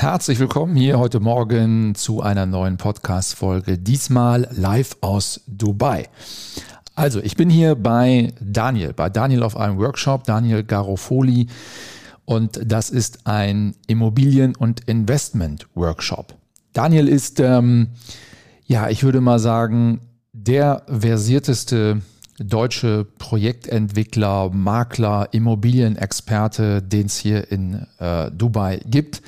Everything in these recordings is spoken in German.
Herzlich willkommen hier heute Morgen zu einer neuen Podcast-Folge, diesmal live aus Dubai. Also, ich bin hier bei Daniel, bei Daniel auf einem Workshop, Daniel Garofoli, und das ist ein Immobilien- und Investment-Workshop. Daniel ist, ähm, ja, ich würde mal sagen, der versierteste deutsche Projektentwickler, Makler, Immobilienexperte, den es hier in äh, Dubai gibt.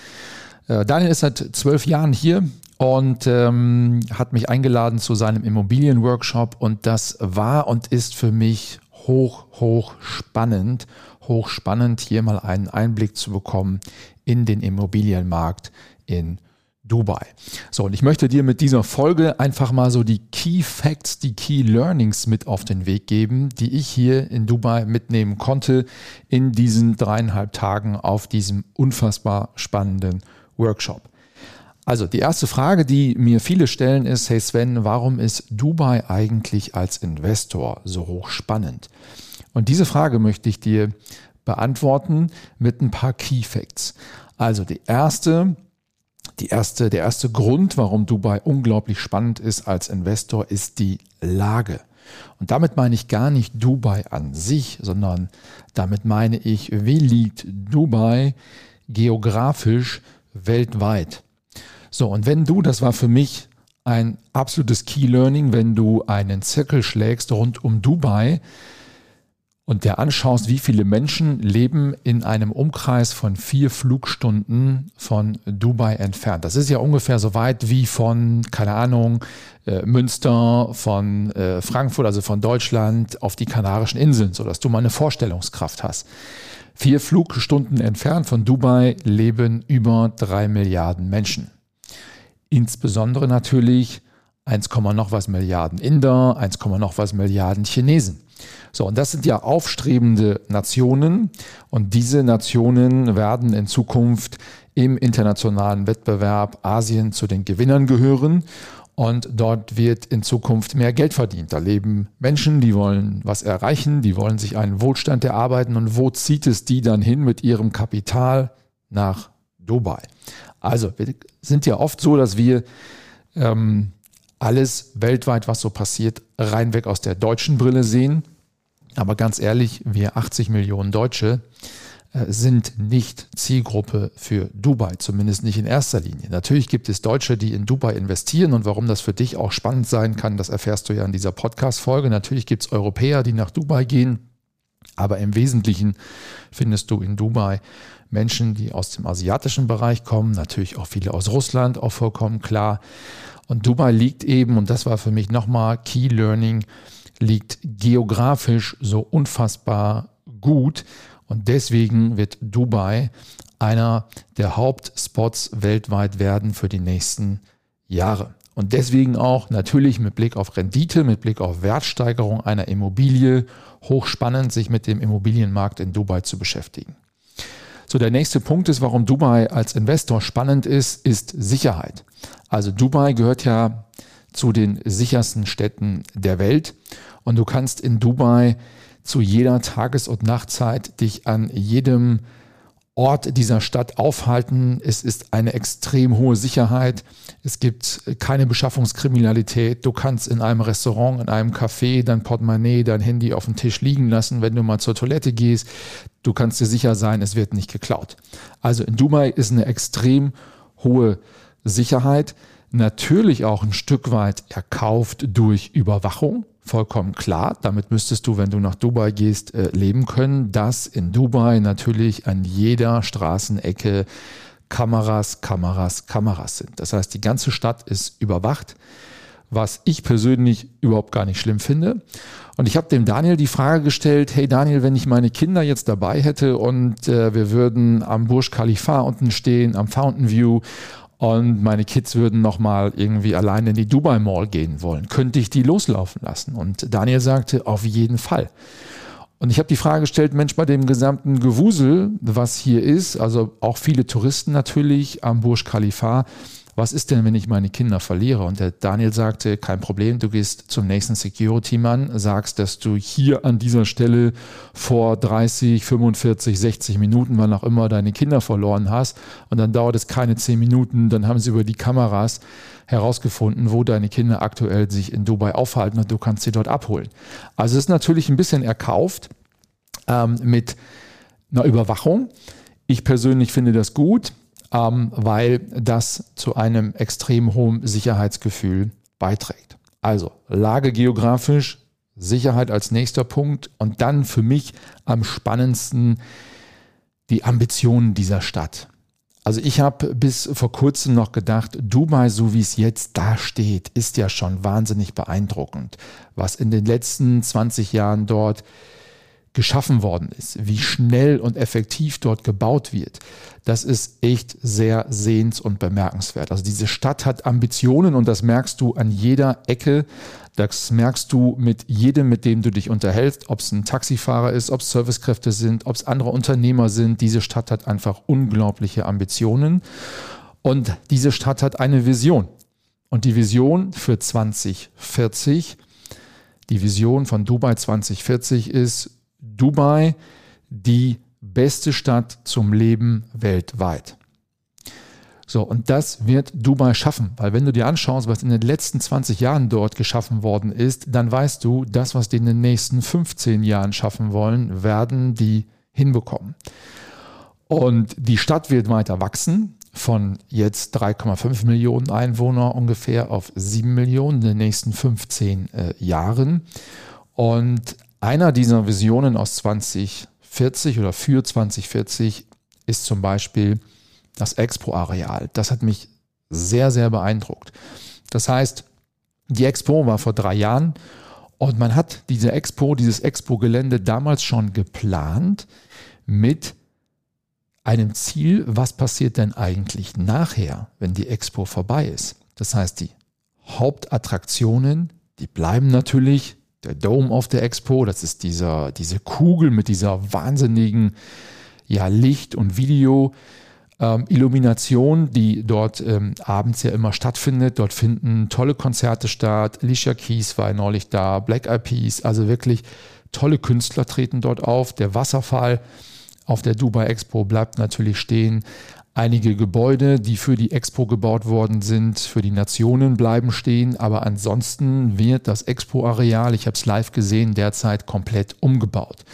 Äh, Daniel ist seit zwölf Jahren hier und ähm, hat mich eingeladen zu seinem Immobilienworkshop und das war und ist für mich hoch, hoch spannend, hoch spannend, hier mal einen Einblick zu bekommen in den Immobilienmarkt in Dubai. So, und ich möchte dir mit dieser Folge einfach mal so die Key Facts, die Key Learnings mit auf den Weg geben, die ich hier in Dubai mitnehmen konnte in diesen dreieinhalb Tagen auf diesem unfassbar spannenden Workshop. Also die erste Frage, die mir viele stellen, ist, hey Sven, warum ist Dubai eigentlich als Investor so hoch spannend? Und diese Frage möchte ich dir beantworten mit ein paar Key Facts. Also die erste, die erste, der erste Grund, warum Dubai unglaublich spannend ist als Investor, ist die Lage. Und damit meine ich gar nicht Dubai an sich, sondern damit meine ich, wie liegt Dubai geografisch weltweit. So, und wenn du, das war für mich ein absolutes Key Learning, wenn du einen Zirkel schlägst rund um Dubai und dir anschaust, wie viele Menschen leben in einem Umkreis von vier Flugstunden von Dubai entfernt. Das ist ja ungefähr so weit wie von, keine Ahnung, äh, Münster, von äh, Frankfurt, also von Deutschland auf die Kanarischen Inseln, sodass du mal eine Vorstellungskraft hast. Vier Flugstunden entfernt von Dubai leben über drei Milliarden Menschen. Insbesondere natürlich 1, noch was Milliarden Inder, 1, noch was Milliarden Chinesen. So, und das sind ja aufstrebende Nationen und diese Nationen werden in Zukunft im internationalen Wettbewerb Asien zu den Gewinnern gehören und dort wird in Zukunft mehr Geld verdient. Da leben Menschen, die wollen was erreichen, die wollen sich einen Wohlstand erarbeiten. Und wo zieht es die dann hin mit ihrem Kapital? Nach Dubai. Also, wir sind ja oft so, dass wir ähm, alles weltweit, was so passiert, reinweg aus der deutschen Brille sehen. Aber ganz ehrlich, wir 80 Millionen Deutsche, sind nicht Zielgruppe für Dubai, zumindest nicht in erster Linie. Natürlich gibt es Deutsche, die in Dubai investieren und warum das für dich auch spannend sein kann, das erfährst du ja in dieser Podcast-Folge. Natürlich gibt es Europäer, die nach Dubai gehen, aber im Wesentlichen findest du in Dubai Menschen, die aus dem asiatischen Bereich kommen, natürlich auch viele aus Russland, auch vollkommen klar. Und Dubai liegt eben, und das war für mich nochmal Key Learning, liegt geografisch so unfassbar gut und deswegen wird Dubai einer der Hauptspots weltweit werden für die nächsten Jahre. Und deswegen auch natürlich mit Blick auf Rendite, mit Blick auf Wertsteigerung einer Immobilie hochspannend, sich mit dem Immobilienmarkt in Dubai zu beschäftigen. So, der nächste Punkt ist, warum Dubai als Investor spannend ist, ist Sicherheit. Also Dubai gehört ja zu den sichersten Städten der Welt und du kannst in Dubai zu jeder Tages- und Nachtzeit dich an jedem Ort dieser Stadt aufhalten. Es ist eine extrem hohe Sicherheit. Es gibt keine Beschaffungskriminalität. Du kannst in einem Restaurant, in einem Café dein Portemonnaie, dein Handy auf dem Tisch liegen lassen, wenn du mal zur Toilette gehst. Du kannst dir sicher sein, es wird nicht geklaut. Also in Dubai ist eine extrem hohe Sicherheit. Natürlich auch ein Stück weit erkauft durch Überwachung vollkommen klar. Damit müsstest du, wenn du nach Dubai gehst, äh, leben können, dass in Dubai natürlich an jeder Straßenecke Kameras, Kameras, Kameras sind. Das heißt, die ganze Stadt ist überwacht. was ich persönlich überhaupt gar nicht schlimm finde. Und ich habe dem Daniel die Frage gestellt, hey Daniel, wenn ich meine Kinder jetzt dabei hätte und äh, wir würden am Burj Khalifa unten stehen, am Fountain View und meine Kids würden nochmal irgendwie allein in die Dubai Mall gehen wollen, könnte ich die loslaufen lassen? Und Daniel sagte, auf jeden Fall. Und ich habe die Frage gestellt, Mensch, bei dem gesamten Gewusel, was hier ist, also auch viele Touristen natürlich am Burj Khalifa, was ist denn, wenn ich meine Kinder verliere? Und der Daniel sagte, kein Problem, du gehst zum nächsten Security-Mann, sagst, dass du hier an dieser Stelle vor 30, 45, 60 Minuten, wann auch immer, deine Kinder verloren hast. Und dann dauert es keine 10 Minuten, dann haben sie über die Kameras herausgefunden, wo deine Kinder aktuell sich in Dubai aufhalten und du kannst sie dort abholen. Also es ist natürlich ein bisschen erkauft ähm, mit einer Überwachung. Ich persönlich finde das gut ähm, weil das zu einem extrem hohen Sicherheitsgefühl beiträgt. Also Lage geografisch, Sicherheit als nächster Punkt und dann für mich am spannendsten die Ambitionen dieser Stadt. Also ich habe bis vor kurzem noch gedacht, Dubai, so wie es jetzt da steht, ist ja schon wahnsinnig beeindruckend, was in den letzten 20 Jahren dort geschaffen worden ist, wie schnell und effektiv dort gebaut wird, das ist echt sehr sehens- und bemerkenswert. Also diese Stadt hat Ambitionen und das merkst du an jeder Ecke. Das merkst du mit jedem, mit dem du dich unterhältst, ob es ein Taxifahrer ist, ob es Servicekräfte sind, ob es andere Unternehmer sind. Diese Stadt hat einfach unglaubliche Ambitionen und diese Stadt hat eine Vision. Und die Vision für 2040, die Vision von Dubai 2040 ist, Dubai die beste Stadt zum Leben weltweit. So, und das wird Dubai schaffen, weil wenn du dir anschaust, was in den letzten 20 Jahren dort geschaffen worden ist, dann weißt du, das, was die in den nächsten 15 Jahren schaffen wollen, werden die hinbekommen. Und die Stadt wird weiter wachsen, von jetzt 3,5 Millionen Einwohner ungefähr auf 7 Millionen in den nächsten 15 äh, Jahren. Und einer dieser Visionen aus 2040 oder für 2040 ist zum Beispiel das Expo-Areal. Das hat mich sehr, sehr beeindruckt. Das heißt, die Expo war vor drei Jahren und man hat diese Expo, dieses Expo-Gelände damals schon geplant mit einem Ziel, was passiert denn eigentlich nachher, wenn die Expo vorbei ist. Das heißt, die Hauptattraktionen, die bleiben natürlich der Dome of the Expo, das ist dieser, diese Kugel mit dieser wahnsinnigen ja, Licht- und Video. Ähm, die dort ähm, abends ja immer stattfindet. Dort finden tolle Konzerte statt. Alicia Keys war neulich da, Black Eyed Peas, also wirklich tolle Künstler treten dort auf. Der Wasserfall auf der Dubai Expo bleibt natürlich stehen. Einige Gebäude, die für die Expo gebaut worden sind, für die Nationen bleiben stehen, aber ansonsten wird das Expo-Areal, ich habe es live gesehen, derzeit komplett umgebaut.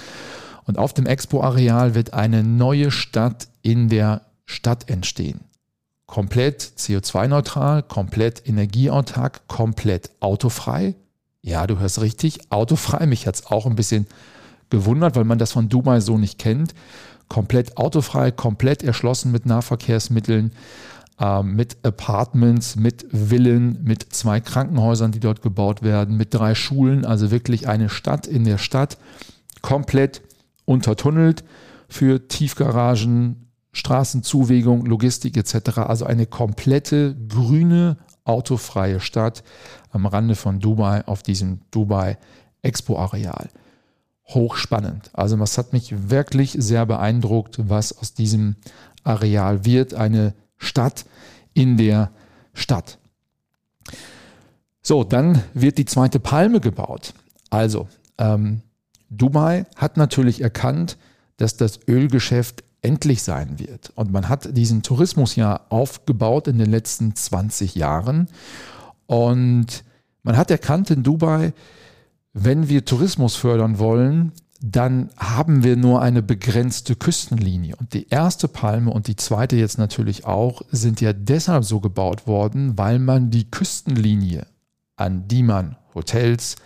Und auf dem Expo-Areal wird eine neue Stadt in der Stadt entstehen. Komplett CO2-neutral, komplett energieautark, komplett autofrei. Ja, du hörst richtig, autofrei. Mich hat es auch ein bisschen gewundert, weil man das von Dubai so nicht kennt komplett autofrei, komplett erschlossen mit Nahverkehrsmitteln, äh, mit Apartments, mit Villen, mit zwei Krankenhäusern, die dort gebaut werden, mit drei Schulen, also wirklich eine Stadt in der Stadt, komplett untertunnelt für Tiefgaragen, Straßenzuwegung, Logistik etc. Also eine komplette grüne, autofreie Stadt am Rande von Dubai auf diesem Dubai Expo-Areal hochspannend. Also das hat mich wirklich sehr beeindruckt, was aus diesem Areal wird. Eine Stadt in der Stadt. So, dann wird die zweite Palme gebaut. Also, ähm, Dubai hat natürlich erkannt, dass das Ölgeschäft endlich sein wird. Und man hat diesen Tourismus ja aufgebaut in den letzten 20 Jahren. Und man hat erkannt in Dubai, wenn wir Tourismus fördern wollen, dann haben wir nur eine begrenzte Küstenlinie. Und die erste Palme und die zweite jetzt natürlich auch sind ja deshalb so gebaut worden, weil man die Küstenlinie, an die man Hotels,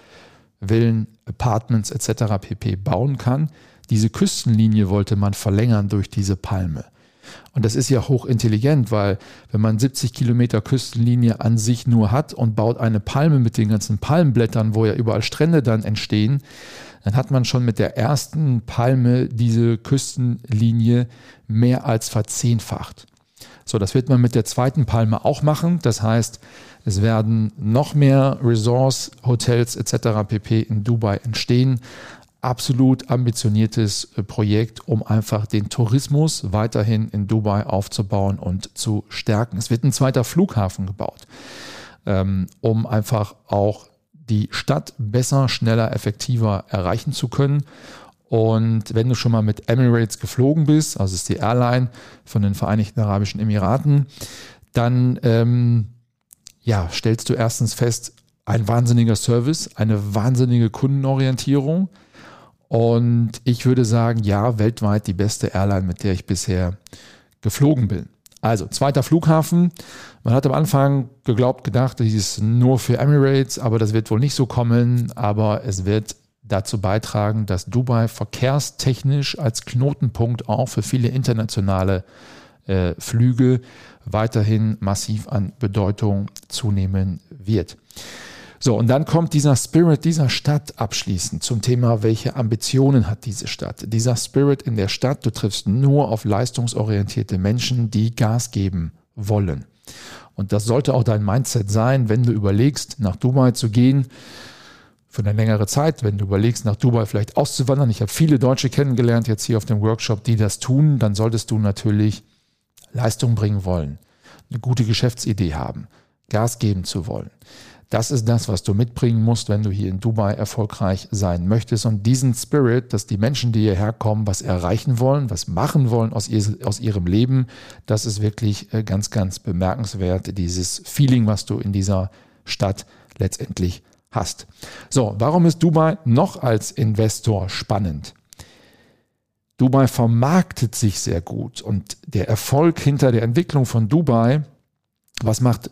Villen, Apartments etc. pp bauen kann, diese Küstenlinie wollte man verlängern durch diese Palme. Und das ist ja hochintelligent, weil wenn man 70 Kilometer Küstenlinie an sich nur hat und baut eine Palme mit den ganzen Palmenblättern, wo ja überall Strände dann entstehen, dann hat man schon mit der ersten Palme diese Küstenlinie mehr als verzehnfacht. So, das wird man mit der zweiten Palme auch machen. Das heißt, es werden noch mehr Resorts, Hotels etc. pp. in Dubai entstehen absolut ambitioniertes äh, Projekt, um einfach den Tourismus weiterhin in Dubai aufzubauen und zu stärken. Es wird ein zweiter Flughafen gebaut, ähm, um einfach auch die Stadt besser, schneller, effektiver erreichen zu können. Und wenn du schon mal mit Emirates geflogen bist, also ist die Airline von den Vereinigten Arabischen Emiraten, dann ähm, ja, stellst du erstens fest, ein wahnsinniger Service, eine wahnsinnige Kundenorientierung, und ich würde sagen, ja, weltweit die beste Airline, mit der ich bisher geflogen bin. Also, zweiter Flughafen. Man hat am Anfang geglaubt, gedacht, das ist nur für Emirates, aber das wird wohl nicht so kommen. Aber es wird dazu beitragen, dass Dubai verkehrstechnisch als Knotenpunkt auch für viele internationale äh, Flüge weiterhin massiv an Bedeutung zunehmen wird. So, und dann kommt dieser Spirit dieser Stadt abschließend zum Thema, welche Ambitionen hat diese Stadt. Dieser Spirit in der Stadt, du triffst nur auf leistungsorientierte Menschen, die Gas geben wollen. Und das sollte auch dein Mindset sein, wenn du überlegst, nach Dubai zu gehen für eine längere Zeit, wenn du überlegst, nach Dubai vielleicht auszuwandern. Ich habe viele Deutsche kennengelernt jetzt hier auf dem Workshop, die das tun. Dann solltest du natürlich Leistung bringen wollen, eine gute Geschäftsidee haben, Gas geben zu wollen. Das ist das, was du mitbringen musst, wenn du hier in Dubai erfolgreich sein möchtest. Und diesen Spirit, dass die Menschen, die hierher kommen, was erreichen wollen, was machen wollen aus, ihr, aus ihrem Leben, das ist wirklich äh, ganz, ganz bemerkenswert. Dieses Feeling, was du in dieser Stadt letztendlich hast. So, warum ist Dubai noch als Investor spannend? Dubai vermarktet sich sehr gut und der Erfolg hinter der Entwicklung von Dubai, was macht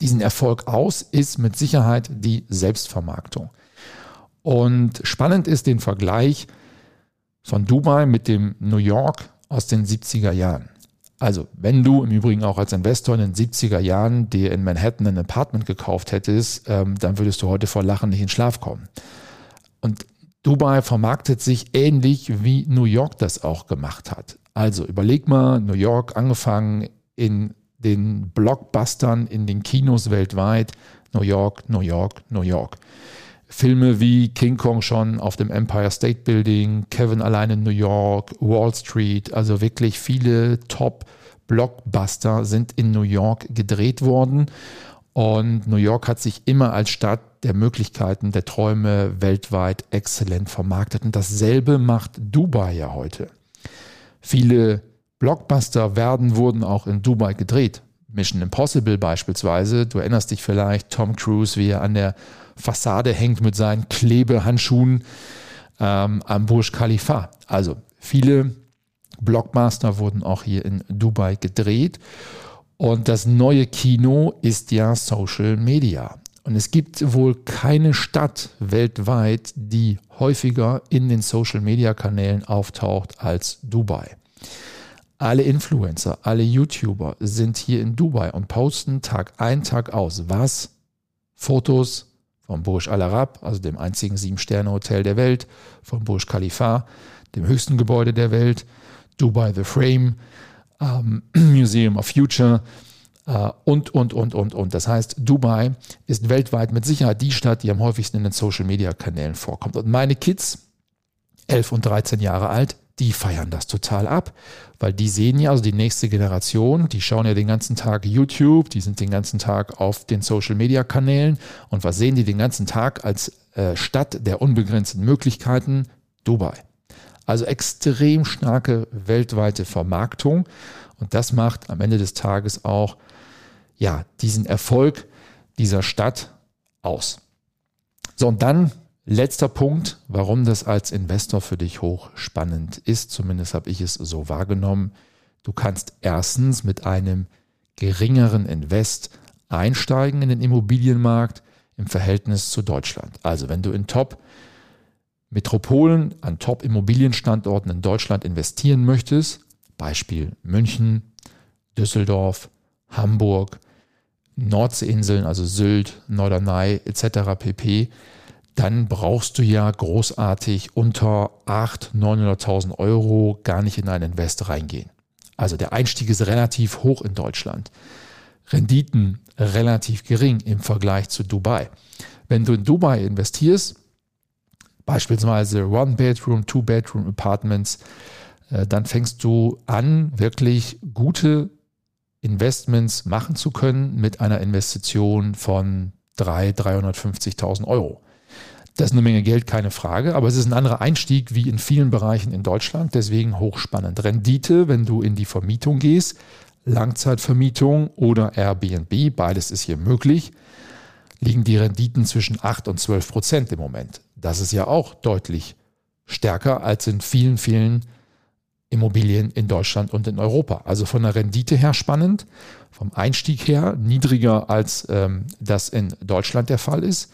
diesen Erfolg aus, ist mit Sicherheit die Selbstvermarktung. Und spannend ist den Vergleich von Dubai mit dem New York aus den 70er Jahren. Also, wenn du im Übrigen auch als Investor in den 70er Jahren dir in Manhattan ein Apartment gekauft hättest, ähm, dann würdest du heute vor Lachen nicht in Schlaf kommen. Und Dubai vermarktet sich ähnlich wie New York das auch gemacht hat. Also überleg mal, New York angefangen in den Blockbustern in den Kinos weltweit. New York, New York, New York. Filme wie King Kong schon auf dem Empire State Building, Kevin allein in New York, Wall Street, also wirklich viele Top-Blockbuster sind in New York gedreht worden. Und New York hat sich immer als Stadt der Möglichkeiten, der Träume weltweit exzellent vermarktet. Und dasselbe macht Dubai ja heute. Viele Blockbuster werden, wurden auch in Dubai gedreht. Mission Impossible beispielsweise. Du erinnerst dich vielleicht, Tom Cruise, wie er an der Fassade hängt mit seinen Klebehandschuhen ähm, am Burj Khalifa. Also viele Blockbuster wurden auch hier in Dubai gedreht. Und das neue Kino ist ja Social Media. Und es gibt wohl keine Stadt weltweit, die häufiger in den Social Media Kanälen auftaucht als Dubai. Alle Influencer, alle YouTuber sind hier in Dubai und posten Tag ein, Tag aus. Was? Fotos vom Burj Al Arab, also dem einzigen Sieben-Sterne-Hotel der Welt, vom Burj Khalifa, dem höchsten Gebäude der Welt, Dubai The Frame, ähm, Museum of Future äh, und, und, und, und, und. Das heißt, Dubai ist weltweit mit Sicherheit die Stadt, die am häufigsten in den Social-Media-Kanälen vorkommt. Und meine Kids, 11 und 13 Jahre alt, die feiern das total ab, weil die sehen ja, also die nächste Generation, die schauen ja den ganzen Tag YouTube, die sind den ganzen Tag auf den Social-Media-Kanälen und was sehen die den ganzen Tag als äh, Stadt der unbegrenzten Möglichkeiten? Dubai. Also extrem starke weltweite Vermarktung und das macht am Ende des Tages auch ja, diesen Erfolg dieser Stadt aus. So, und dann Letzter Punkt, warum das als Investor für dich hochspannend ist, zumindest habe ich es so wahrgenommen. Du kannst erstens mit einem geringeren Invest einsteigen in den Immobilienmarkt im Verhältnis zu Deutschland. Also wenn du in Top Metropolen an Top Immobilienstandorten in Deutschland investieren möchtest, Beispiel München, Düsseldorf, Hamburg, Nordseeinseln, also Sylt, Norderney etc. pp., dann brauchst du ja großartig unter 800.000, 900.000 Euro gar nicht in ein Invest reingehen. Also der Einstieg ist relativ hoch in Deutschland. Renditen relativ gering im Vergleich zu Dubai. Wenn du in Dubai investierst, beispielsweise One-Bedroom, Two-Bedroom-Apartments, äh, dann fängst du an, wirklich gute Investments machen zu können mit einer Investition von 300.000, 350.000 Euro. Das ist eine Menge Geld, keine Frage, aber es ist ein anderer Einstieg wie in vielen Bereichen in Deutschland, deswegen hochspannend. Rendite, wenn du in die Vermietung gehst, Langzeitvermietung oder Airbnb, beides ist hier möglich, liegen die Renditen zwischen 8 und 12 Prozent im Moment. Das ist ja auch deutlich stärker als in vielen, vielen Immobilien in Deutschland und in Europa. Also von der Rendite her spannend, vom Einstieg her niedriger als ähm, das in Deutschland der Fall ist.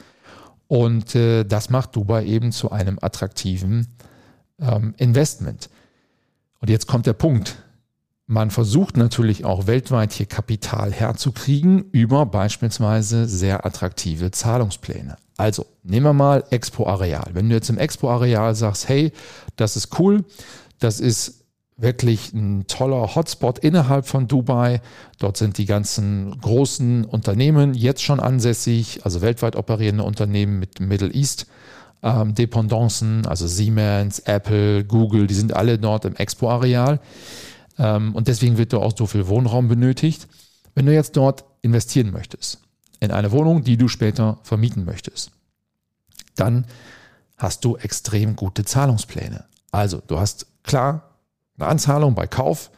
Und äh, das macht Dubai eben zu einem attraktiven ähm, Investment. Und jetzt kommt der Punkt. Man versucht natürlich auch weltweit hier Kapital herzukriegen über beispielsweise sehr attraktive Zahlungspläne. Also nehmen wir mal Expo Areal. Wenn du jetzt im Expo Areal sagst, hey, das ist cool, das ist wirklich ein toller Hotspot innerhalb von Dubai. Dort sind die ganzen großen Unternehmen jetzt schon ansässig, also weltweit operierende Unternehmen mit Middle East. Ähm, Dependancen, also Siemens, Apple, Google, die sind alle dort im Expo-Areal. Ähm, und deswegen wird dort auch so viel Wohnraum benötigt. Wenn du jetzt dort investieren möchtest, in eine Wohnung, die du später vermieten möchtest, dann hast du extrem gute Zahlungspläne. Also, du hast klar eine Anzahlung bei Kauf.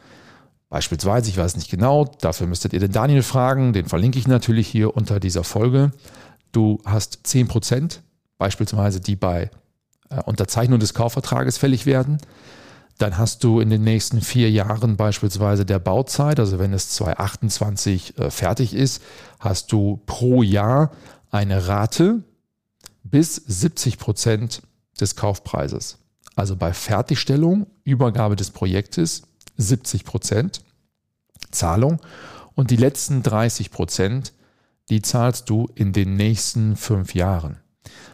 Beispielsweise, ich weiß nicht genau, dafür müsstet ihr den Daniel fragen, den verlinke ich natürlich hier unter dieser Folge. Du hast 10%, beispielsweise die bei äh, Unterzeichnung des Kaufvertrages fällig werden. Dann hast du in den nächsten vier Jahren beispielsweise der Bauzeit, also wenn es 2028 äh, fertig ist, hast du pro Jahr eine Rate bis 70 Prozent des Kaufpreises. Also bei Fertigstellung, Übergabe des Projektes 70 Prozent Zahlung und die letzten 30 Prozent, die zahlst du in den nächsten fünf Jahren.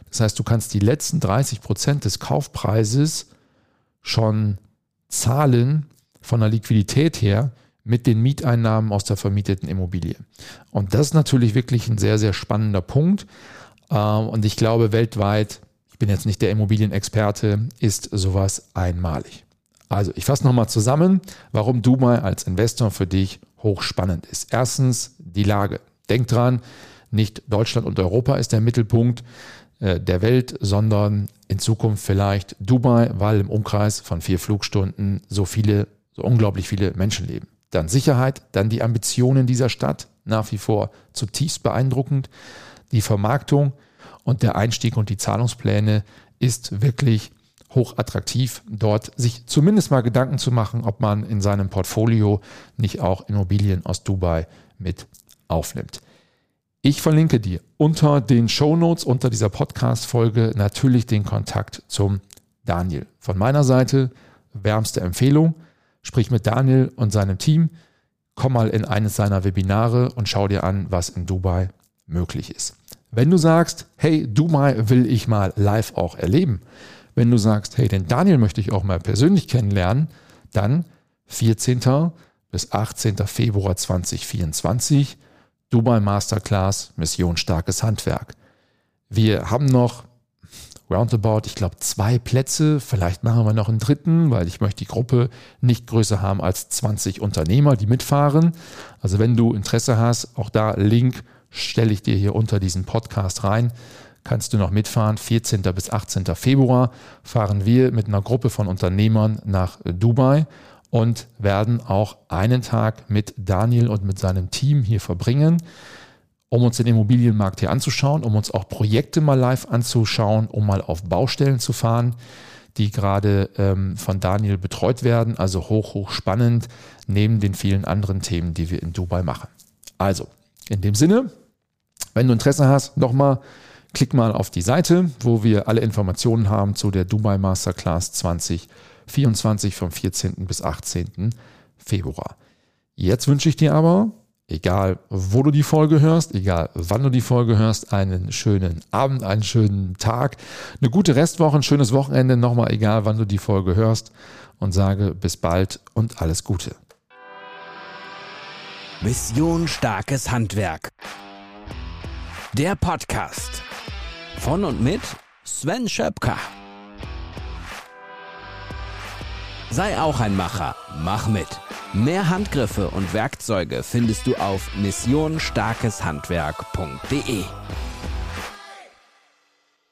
Das heißt, du kannst die letzten 30 Prozent des Kaufpreises schon zahlen von der Liquidität her mit den Mieteinnahmen aus der vermieteten Immobilie. Und das ist natürlich wirklich ein sehr, sehr spannender Punkt. Ähm, und ich glaube, weltweit bin jetzt nicht der Immobilienexperte, ist sowas einmalig. Also ich fasse nochmal zusammen, warum Dubai als Investor für dich hochspannend ist. Erstens die Lage. Denk dran, nicht Deutschland und Europa ist der Mittelpunkt äh, der Welt, sondern in Zukunft vielleicht Dubai, weil im Umkreis von vier Flugstunden so viele, so unglaublich viele Menschen leben. Dann Sicherheit, dann die Ambitionen dieser Stadt, nach wie vor zutiefst beeindruckend. Die Vermarktung, und der Einstieg und die Zahlungspläne ist wirklich hoch attraktiv, dort sich zumindest mal Gedanken zu machen, ob man in seinem Portfolio nicht auch Immobilien aus Dubai mit aufnimmt. Ich verlinke dir unter den Show Notes unter dieser Podcast-Folge natürlich den Kontakt zum Daniel. Von meiner Seite wärmste Empfehlung. Sprich mit Daniel und seinem Team. Komm mal in eines seiner Webinare und schau dir an, was in Dubai möglich ist. Wenn du sagst, hey, du mal will ich mal live auch erleben. Wenn du sagst, hey, den Daniel möchte ich auch mal persönlich kennenlernen, dann 14. bis 18. Februar 2024 Dubai Masterclass Mission starkes Handwerk. Wir haben noch roundabout, ich glaube, zwei Plätze. Vielleicht machen wir noch einen dritten, weil ich möchte die Gruppe nicht größer haben als 20 Unternehmer, die mitfahren. Also wenn du Interesse hast, auch da Link stelle ich dir hier unter diesen Podcast rein. Kannst du noch mitfahren? 14. bis 18. Februar fahren wir mit einer Gruppe von Unternehmern nach Dubai und werden auch einen Tag mit Daniel und mit seinem Team hier verbringen, um uns den Immobilienmarkt hier anzuschauen, um uns auch Projekte mal live anzuschauen, um mal auf Baustellen zu fahren, die gerade ähm, von Daniel betreut werden. Also hoch, hoch spannend, neben den vielen anderen Themen, die wir in Dubai machen. Also, in dem Sinne, wenn du Interesse hast, nochmal, klick mal auf die Seite, wo wir alle Informationen haben zu der Dubai Masterclass 2024 vom 14. bis 18. Februar. Jetzt wünsche ich dir aber, egal wo du die Folge hörst, egal wann du die Folge hörst, einen schönen Abend, einen schönen Tag, eine gute Restwoche, ein schönes Wochenende, nochmal egal wann du die Folge hörst und sage bis bald und alles Gute. Mission Starkes Handwerk. Der Podcast von und mit Sven Schöpker. Sei auch ein Macher, mach mit. Mehr Handgriffe und Werkzeuge findest du auf missionstarkeshandwerk.de.